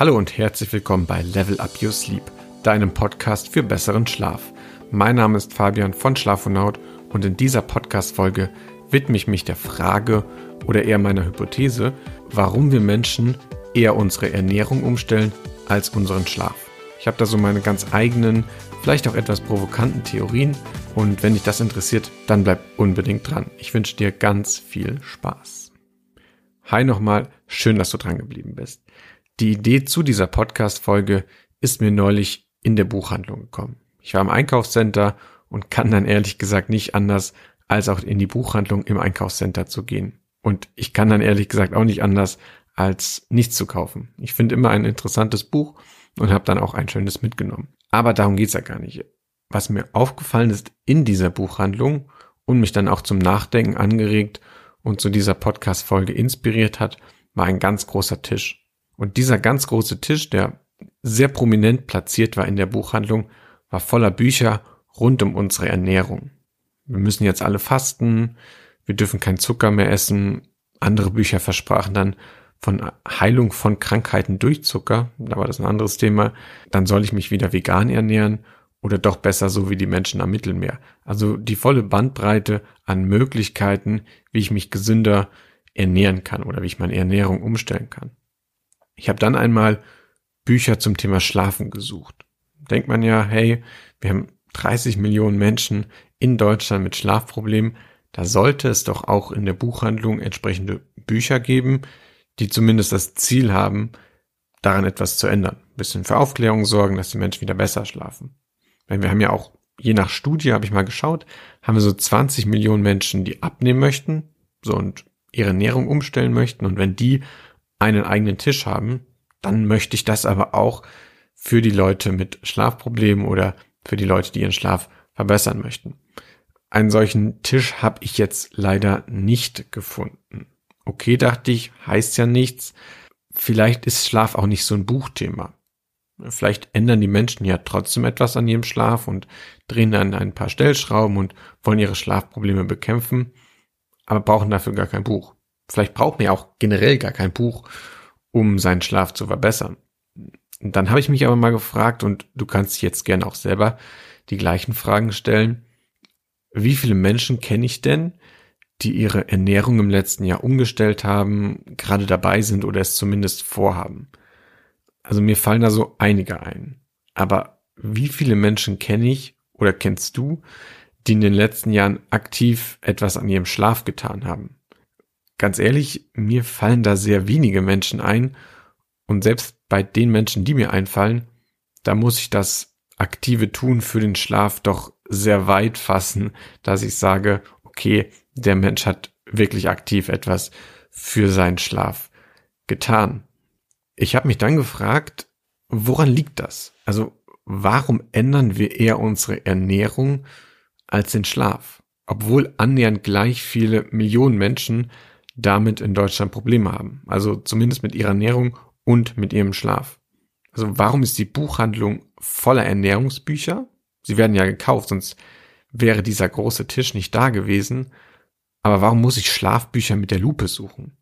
Hallo und herzlich willkommen bei Level Up Your Sleep, deinem Podcast für besseren Schlaf. Mein Name ist Fabian von Schlafonaut und in dieser Podcast-Folge widme ich mich der Frage oder eher meiner Hypothese, warum wir Menschen eher unsere Ernährung umstellen als unseren Schlaf. Ich habe da so meine ganz eigenen, vielleicht auch etwas provokanten Theorien und wenn dich das interessiert, dann bleib unbedingt dran. Ich wünsche dir ganz viel Spaß. Hi nochmal, schön, dass du dran geblieben bist. Die Idee zu dieser Podcast-Folge ist mir neulich in der Buchhandlung gekommen. Ich war im Einkaufscenter und kann dann ehrlich gesagt nicht anders, als auch in die Buchhandlung im Einkaufscenter zu gehen. Und ich kann dann ehrlich gesagt auch nicht anders, als nichts zu kaufen. Ich finde immer ein interessantes Buch und habe dann auch ein schönes mitgenommen. Aber darum geht's ja gar nicht. Was mir aufgefallen ist in dieser Buchhandlung und mich dann auch zum Nachdenken angeregt und zu dieser Podcast-Folge inspiriert hat, war ein ganz großer Tisch. Und dieser ganz große Tisch, der sehr prominent platziert war in der Buchhandlung, war voller Bücher rund um unsere Ernährung. Wir müssen jetzt alle fasten, wir dürfen kein Zucker mehr essen. Andere Bücher versprachen dann von Heilung von Krankheiten durch Zucker, da war das ein anderes Thema. Dann soll ich mich wieder vegan ernähren oder doch besser so wie die Menschen am Mittelmeer. Also die volle Bandbreite an Möglichkeiten, wie ich mich gesünder ernähren kann oder wie ich meine Ernährung umstellen kann. Ich habe dann einmal Bücher zum Thema Schlafen gesucht. Denkt man ja, hey, wir haben 30 Millionen Menschen in Deutschland mit Schlafproblemen. Da sollte es doch auch in der Buchhandlung entsprechende Bücher geben, die zumindest das Ziel haben, daran etwas zu ändern. Ein bisschen für Aufklärung sorgen, dass die Menschen wieder besser schlafen. Weil wir haben ja auch, je nach Studie habe ich mal geschaut, haben wir so 20 Millionen Menschen, die abnehmen möchten, so und ihre Ernährung umstellen möchten. Und wenn die einen eigenen Tisch haben, dann möchte ich das aber auch für die Leute mit Schlafproblemen oder für die Leute, die ihren Schlaf verbessern möchten. Einen solchen Tisch habe ich jetzt leider nicht gefunden. Okay, dachte ich, heißt ja nichts. Vielleicht ist Schlaf auch nicht so ein Buchthema. Vielleicht ändern die Menschen ja trotzdem etwas an ihrem Schlaf und drehen dann ein paar Stellschrauben und wollen ihre Schlafprobleme bekämpfen, aber brauchen dafür gar kein Buch. Vielleicht braucht man ja auch generell gar kein Buch, um seinen Schlaf zu verbessern. Und dann habe ich mich aber mal gefragt, und du kannst jetzt gerne auch selber die gleichen Fragen stellen. Wie viele Menschen kenne ich denn, die ihre Ernährung im letzten Jahr umgestellt haben, gerade dabei sind oder es zumindest vorhaben? Also mir fallen da so einige ein. Aber wie viele Menschen kenne ich oder kennst du, die in den letzten Jahren aktiv etwas an ihrem Schlaf getan haben? Ganz ehrlich, mir fallen da sehr wenige Menschen ein und selbst bei den Menschen, die mir einfallen, da muss ich das aktive Tun für den Schlaf doch sehr weit fassen, dass ich sage, okay, der Mensch hat wirklich aktiv etwas für seinen Schlaf getan. Ich habe mich dann gefragt, woran liegt das? Also warum ändern wir eher unsere Ernährung als den Schlaf? Obwohl annähernd gleich viele Millionen Menschen damit in Deutschland Probleme haben. Also zumindest mit ihrer Ernährung und mit ihrem Schlaf. Also warum ist die Buchhandlung voller Ernährungsbücher? Sie werden ja gekauft, sonst wäre dieser große Tisch nicht da gewesen. Aber warum muss ich Schlafbücher mit der Lupe suchen?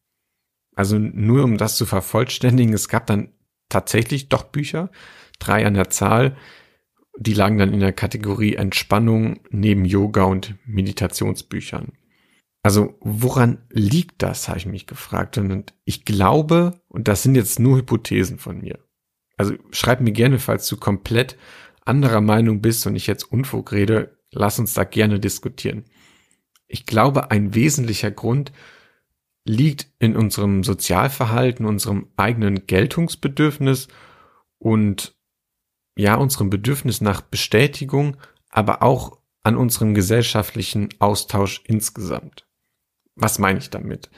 Also nur um das zu vervollständigen, es gab dann tatsächlich doch Bücher, drei an der Zahl, die lagen dann in der Kategorie Entspannung neben Yoga und Meditationsbüchern. Also woran liegt das, habe ich mich gefragt. Und ich glaube, und das sind jetzt nur Hypothesen von mir. Also schreib mir gerne, falls du komplett anderer Meinung bist und ich jetzt Unfug rede, lass uns da gerne diskutieren. Ich glaube, ein wesentlicher Grund liegt in unserem Sozialverhalten, unserem eigenen Geltungsbedürfnis und ja, unserem Bedürfnis nach Bestätigung, aber auch an unserem gesellschaftlichen Austausch insgesamt. Was meine ich damit?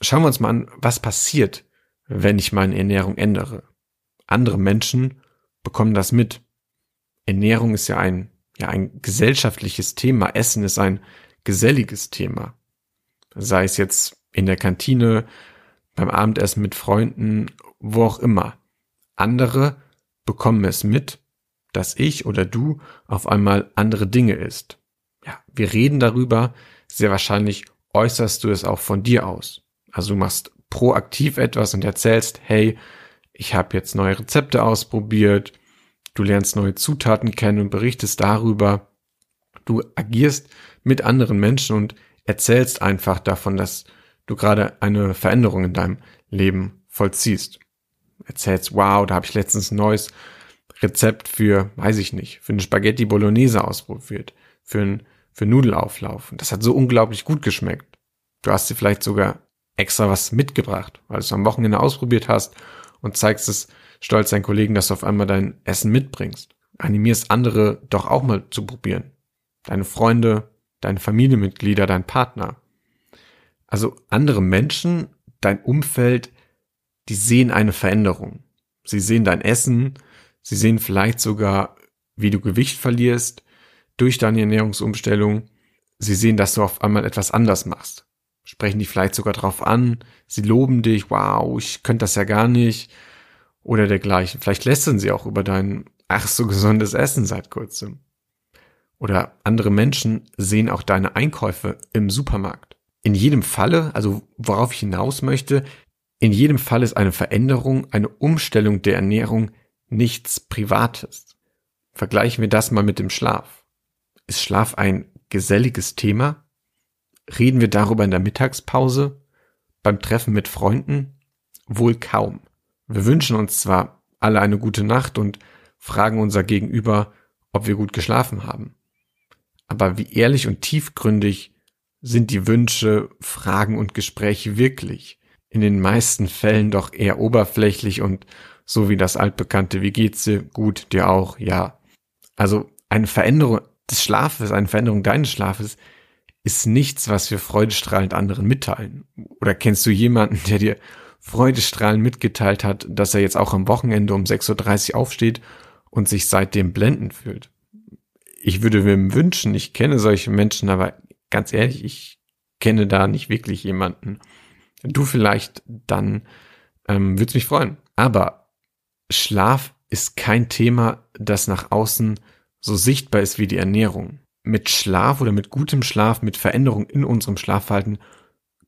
Schauen wir uns mal an, was passiert, wenn ich meine Ernährung ändere. Andere Menschen bekommen das mit. Ernährung ist ja ein, ja, ein gesellschaftliches Thema. Essen ist ein geselliges Thema. Sei es jetzt in der Kantine, beim Abendessen mit Freunden, wo auch immer. Andere bekommen es mit, dass ich oder du auf einmal andere Dinge isst. Ja, wir reden darüber, sehr wahrscheinlich äußerst du es auch von dir aus. Also du machst proaktiv etwas und erzählst, hey, ich habe jetzt neue Rezepte ausprobiert, du lernst neue Zutaten kennen und berichtest darüber, du agierst mit anderen Menschen und erzählst einfach davon, dass du gerade eine Veränderung in deinem Leben vollziehst. Erzählst, wow, da habe ich letztens ein neues Rezept für, weiß ich nicht, für eine Spaghetti Bolognese ausprobiert, für ein für Nudelauflauf. Und das hat so unglaublich gut geschmeckt. Du hast dir vielleicht sogar extra was mitgebracht, weil du es am Wochenende ausprobiert hast und zeigst es stolz deinen Kollegen, dass du auf einmal dein Essen mitbringst. Animierst andere doch auch mal zu probieren. Deine Freunde, deine Familienmitglieder, dein Partner. Also andere Menschen, dein Umfeld, die sehen eine Veränderung. Sie sehen dein Essen, sie sehen vielleicht sogar, wie du Gewicht verlierst, durch deine Ernährungsumstellung. Sie sehen, dass du auf einmal etwas anders machst. Sprechen die vielleicht sogar drauf an. Sie loben dich. Wow, ich könnte das ja gar nicht. Oder dergleichen. Vielleicht lästern sie auch über dein ach so gesundes Essen seit kurzem. Oder andere Menschen sehen auch deine Einkäufe im Supermarkt. In jedem Falle, also worauf ich hinaus möchte, in jedem Fall ist eine Veränderung, eine Umstellung der Ernährung nichts Privates. Vergleichen wir das mal mit dem Schlaf. Ist Schlaf ein geselliges Thema? Reden wir darüber in der Mittagspause? Beim Treffen mit Freunden? Wohl kaum. Wir wünschen uns zwar alle eine gute Nacht und fragen unser Gegenüber, ob wir gut geschlafen haben. Aber wie ehrlich und tiefgründig sind die Wünsche, Fragen und Gespräche wirklich? In den meisten Fällen doch eher oberflächlich und so wie das altbekannte, wie geht's dir? Gut, dir auch, ja. Also eine Veränderung des Schlafes, eine Veränderung deines Schlafes, ist nichts, was wir freudestrahlend anderen mitteilen. Oder kennst du jemanden, der dir freudestrahlend mitgeteilt hat, dass er jetzt auch am Wochenende um 6.30 Uhr aufsteht und sich seitdem blendend fühlt? Ich würde mir wünschen, ich kenne solche Menschen, aber ganz ehrlich, ich kenne da nicht wirklich jemanden. Du vielleicht, dann ähm, würde mich freuen. Aber Schlaf ist kein Thema, das nach außen so sichtbar ist wie die Ernährung. Mit Schlaf oder mit gutem Schlaf, mit Veränderung in unserem Schlafverhalten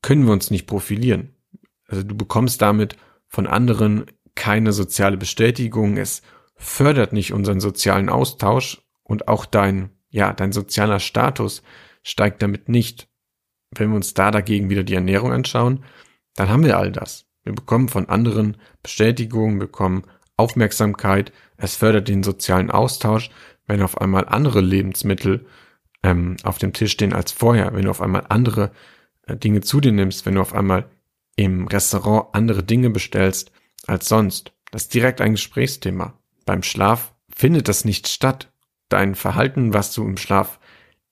können wir uns nicht profilieren. Also du bekommst damit von anderen keine soziale Bestätigung. Es fördert nicht unseren sozialen Austausch und auch dein, ja, dein sozialer Status steigt damit nicht. Wenn wir uns da dagegen wieder die Ernährung anschauen, dann haben wir all das. Wir bekommen von anderen Bestätigung, bekommen Aufmerksamkeit, es fördert den sozialen Austausch, wenn auf einmal andere Lebensmittel ähm, auf dem Tisch stehen als vorher, wenn du auf einmal andere äh, Dinge zu dir nimmst, wenn du auf einmal im Restaurant andere Dinge bestellst als sonst. Das ist direkt ein Gesprächsthema. Beim Schlaf findet das nicht statt. Dein Verhalten, was du im Schlaf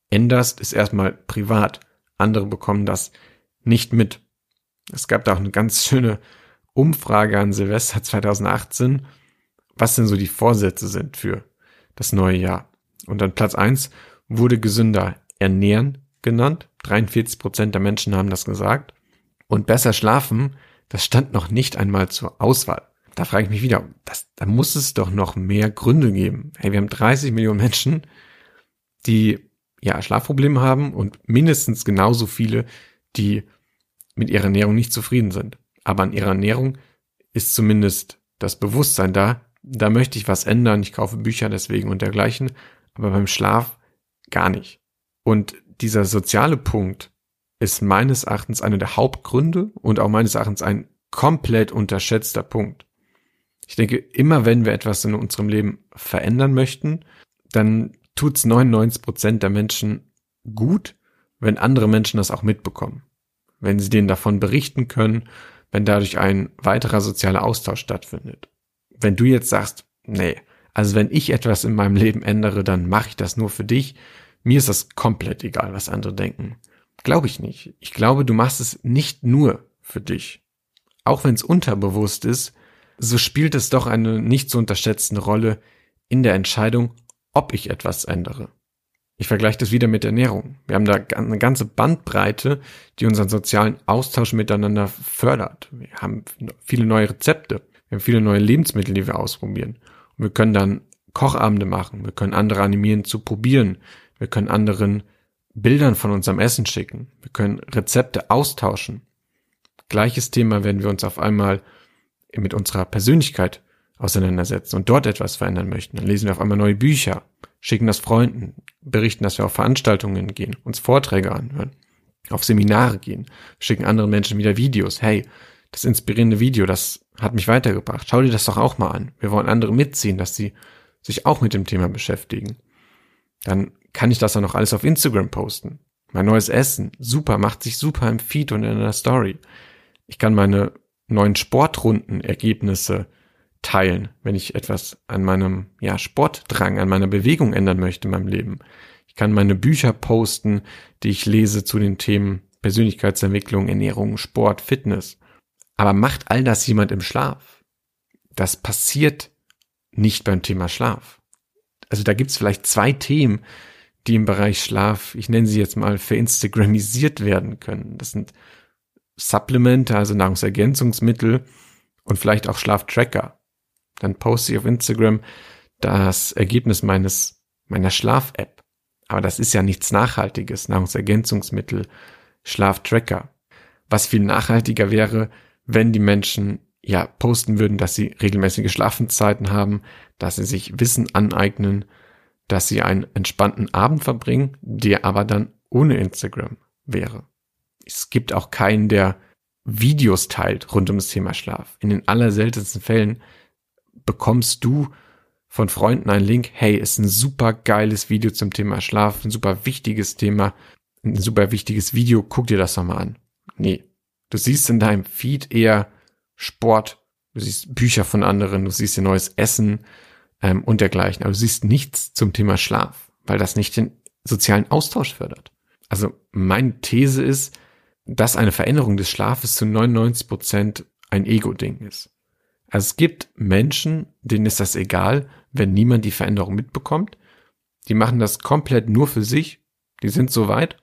änderst, ist erstmal privat. Andere bekommen das nicht mit. Es gab da auch eine ganz schöne Umfrage an Silvester 2018, was denn so die Vorsätze sind für das neue Jahr. Und an Platz eins wurde gesünder ernähren genannt. 43 Prozent der Menschen haben das gesagt. Und besser schlafen, das stand noch nicht einmal zur Auswahl. Da frage ich mich wieder, das, da muss es doch noch mehr Gründe geben. Hey, wir haben 30 Millionen Menschen, die ja Schlafprobleme haben und mindestens genauso viele, die mit ihrer Ernährung nicht zufrieden sind. Aber an ihrer Ernährung ist zumindest das Bewusstsein da, da möchte ich was ändern, ich kaufe Bücher deswegen und dergleichen, aber beim Schlaf gar nicht. Und dieser soziale Punkt ist meines Erachtens einer der Hauptgründe und auch meines Erachtens ein komplett unterschätzter Punkt. Ich denke, immer wenn wir etwas in unserem Leben verändern möchten, dann tut's 99 Prozent der Menschen gut, wenn andere Menschen das auch mitbekommen. Wenn sie denen davon berichten können, wenn dadurch ein weiterer sozialer Austausch stattfindet wenn du jetzt sagst, nee, also wenn ich etwas in meinem Leben ändere, dann mache ich das nur für dich. Mir ist das komplett egal, was andere denken. Glaube ich nicht. Ich glaube, du machst es nicht nur für dich. Auch wenn es unterbewusst ist, so spielt es doch eine nicht zu unterschätzende Rolle in der Entscheidung, ob ich etwas ändere. Ich vergleiche das wieder mit Ernährung. Wir haben da eine ganze Bandbreite, die unseren sozialen Austausch miteinander fördert. Wir haben viele neue Rezepte. Wir haben viele neue Lebensmittel, die wir ausprobieren. Und wir können dann Kochabende machen. Wir können andere animieren zu probieren. Wir können anderen Bildern von unserem Essen schicken. Wir können Rezepte austauschen. Gleiches Thema, wenn wir uns auf einmal mit unserer Persönlichkeit auseinandersetzen und dort etwas verändern möchten, dann lesen wir auf einmal neue Bücher, schicken das Freunden, berichten, dass wir auf Veranstaltungen gehen, uns Vorträge anhören, auf Seminare gehen, schicken anderen Menschen wieder Videos. Hey, das inspirierende Video, das hat mich weitergebracht. Schau dir das doch auch mal an. Wir wollen andere mitziehen, dass sie sich auch mit dem Thema beschäftigen. Dann kann ich das dann noch alles auf Instagram posten. Mein neues Essen, super, macht sich super im Feed und in der Story. Ich kann meine neuen Sportrundenergebnisse teilen, wenn ich etwas an meinem ja, Sportdrang, an meiner Bewegung ändern möchte in meinem Leben. Ich kann meine Bücher posten, die ich lese zu den Themen Persönlichkeitsentwicklung, Ernährung, Sport, Fitness. Aber macht all das jemand im Schlaf? Das passiert nicht beim Thema Schlaf. Also da gibt's vielleicht zwei Themen, die im Bereich Schlaf, ich nenne sie jetzt mal, verinstagramisiert werden können. Das sind Supplemente, also Nahrungsergänzungsmittel und vielleicht auch Schlaftracker. Dann poste ich auf Instagram das Ergebnis meines, meiner Schlaf-App. Aber das ist ja nichts Nachhaltiges, Nahrungsergänzungsmittel, Schlaftracker. Was viel nachhaltiger wäre, wenn die Menschen ja posten würden, dass sie regelmäßige Schlafenszeiten haben, dass sie sich Wissen aneignen, dass sie einen entspannten Abend verbringen, der aber dann ohne Instagram wäre. Es gibt auch keinen, der Videos teilt rund um das Thema Schlaf. In den allerseltensten Fällen bekommst du von Freunden einen Link, hey, ist ein super geiles Video zum Thema Schlaf, ein super wichtiges Thema, ein super wichtiges Video, guck dir das nochmal an. Nee, du siehst in deinem Feed eher Sport, du siehst Bücher von anderen, du siehst ihr neues Essen ähm, und dergleichen, aber du siehst nichts zum Thema Schlaf, weil das nicht den sozialen Austausch fördert. Also meine These ist, dass eine Veränderung des Schlafes zu 99 Prozent ein Ego-Ding ist. Also es gibt Menschen, denen ist das egal, wenn niemand die Veränderung mitbekommt. Die machen das komplett nur für sich. Die sind so weit.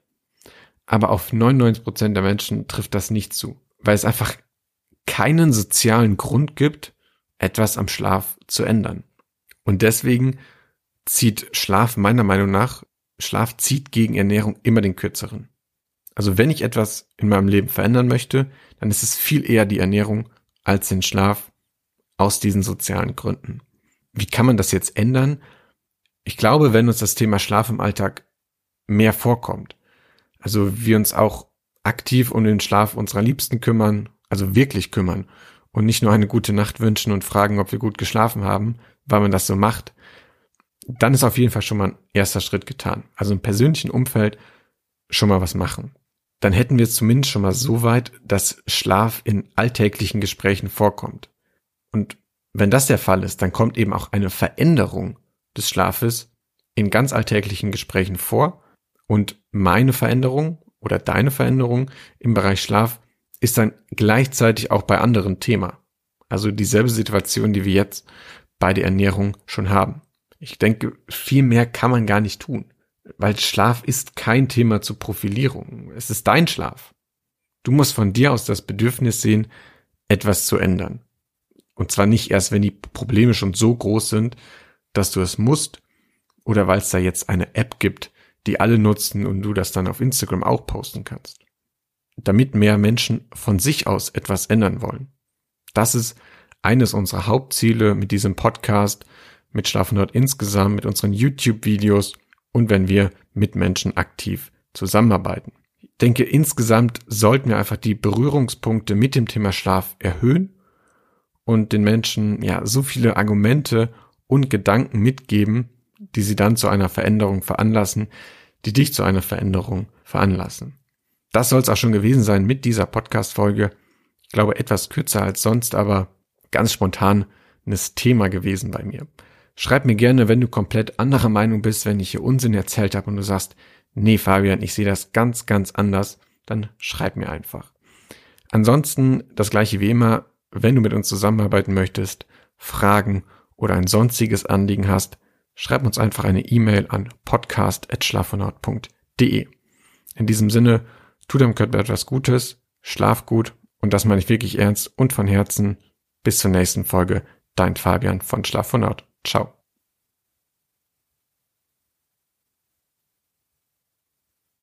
Aber auf 99 Prozent der Menschen trifft das nicht zu, weil es einfach keinen sozialen Grund gibt, etwas am Schlaf zu ändern. Und deswegen zieht Schlaf meiner Meinung nach, Schlaf zieht gegen Ernährung immer den kürzeren. Also wenn ich etwas in meinem Leben verändern möchte, dann ist es viel eher die Ernährung als den Schlaf aus diesen sozialen Gründen. Wie kann man das jetzt ändern? Ich glaube, wenn uns das Thema Schlaf im Alltag mehr vorkommt, also wir uns auch aktiv um den Schlaf unserer Liebsten kümmern, also wirklich kümmern und nicht nur eine gute Nacht wünschen und fragen, ob wir gut geschlafen haben, weil man das so macht, dann ist auf jeden Fall schon mal ein erster Schritt getan. Also im persönlichen Umfeld schon mal was machen. Dann hätten wir es zumindest schon mal so weit, dass Schlaf in alltäglichen Gesprächen vorkommt. Und wenn das der Fall ist, dann kommt eben auch eine Veränderung des Schlafes in ganz alltäglichen Gesprächen vor. Und meine Veränderung oder deine Veränderung im Bereich Schlaf ist dann gleichzeitig auch bei anderen Thema. Also dieselbe Situation, die wir jetzt bei der Ernährung schon haben. Ich denke, viel mehr kann man gar nicht tun, weil Schlaf ist kein Thema zur Profilierung. Es ist dein Schlaf. Du musst von dir aus das Bedürfnis sehen, etwas zu ändern. Und zwar nicht erst, wenn die Probleme schon so groß sind, dass du es musst oder weil es da jetzt eine App gibt, die alle nutzen und du das dann auf Instagram auch posten kannst. Damit mehr Menschen von sich aus etwas ändern wollen. Das ist eines unserer Hauptziele mit diesem Podcast, mit Schlafen dort insgesamt, mit unseren YouTube-Videos und wenn wir mit Menschen aktiv zusammenarbeiten. Ich denke, insgesamt sollten wir einfach die Berührungspunkte mit dem Thema Schlaf erhöhen und den Menschen ja so viele Argumente und Gedanken mitgeben, die sie dann zu einer Veränderung veranlassen, die dich zu einer Veränderung veranlassen. Das soll es auch schon gewesen sein mit dieser Podcast-Folge. Ich glaube, etwas kürzer als sonst, aber ganz spontan ein Thema gewesen bei mir. Schreib mir gerne, wenn du komplett anderer Meinung bist, wenn ich hier Unsinn erzählt habe und du sagst, nee, Fabian, ich sehe das ganz, ganz anders, dann schreib mir einfach. Ansonsten das gleiche wie immer, wenn du mit uns zusammenarbeiten möchtest, Fragen oder ein sonstiges Anliegen hast, schreib uns einfach eine E-Mail an podcast.schlafonaut.de. In diesem Sinne, tu deinem Körper etwas Gutes, schlaf gut und das meine ich wirklich ernst und von Herzen. Bis zur nächsten Folge. Dein Fabian von Schlafonaut. Ciao.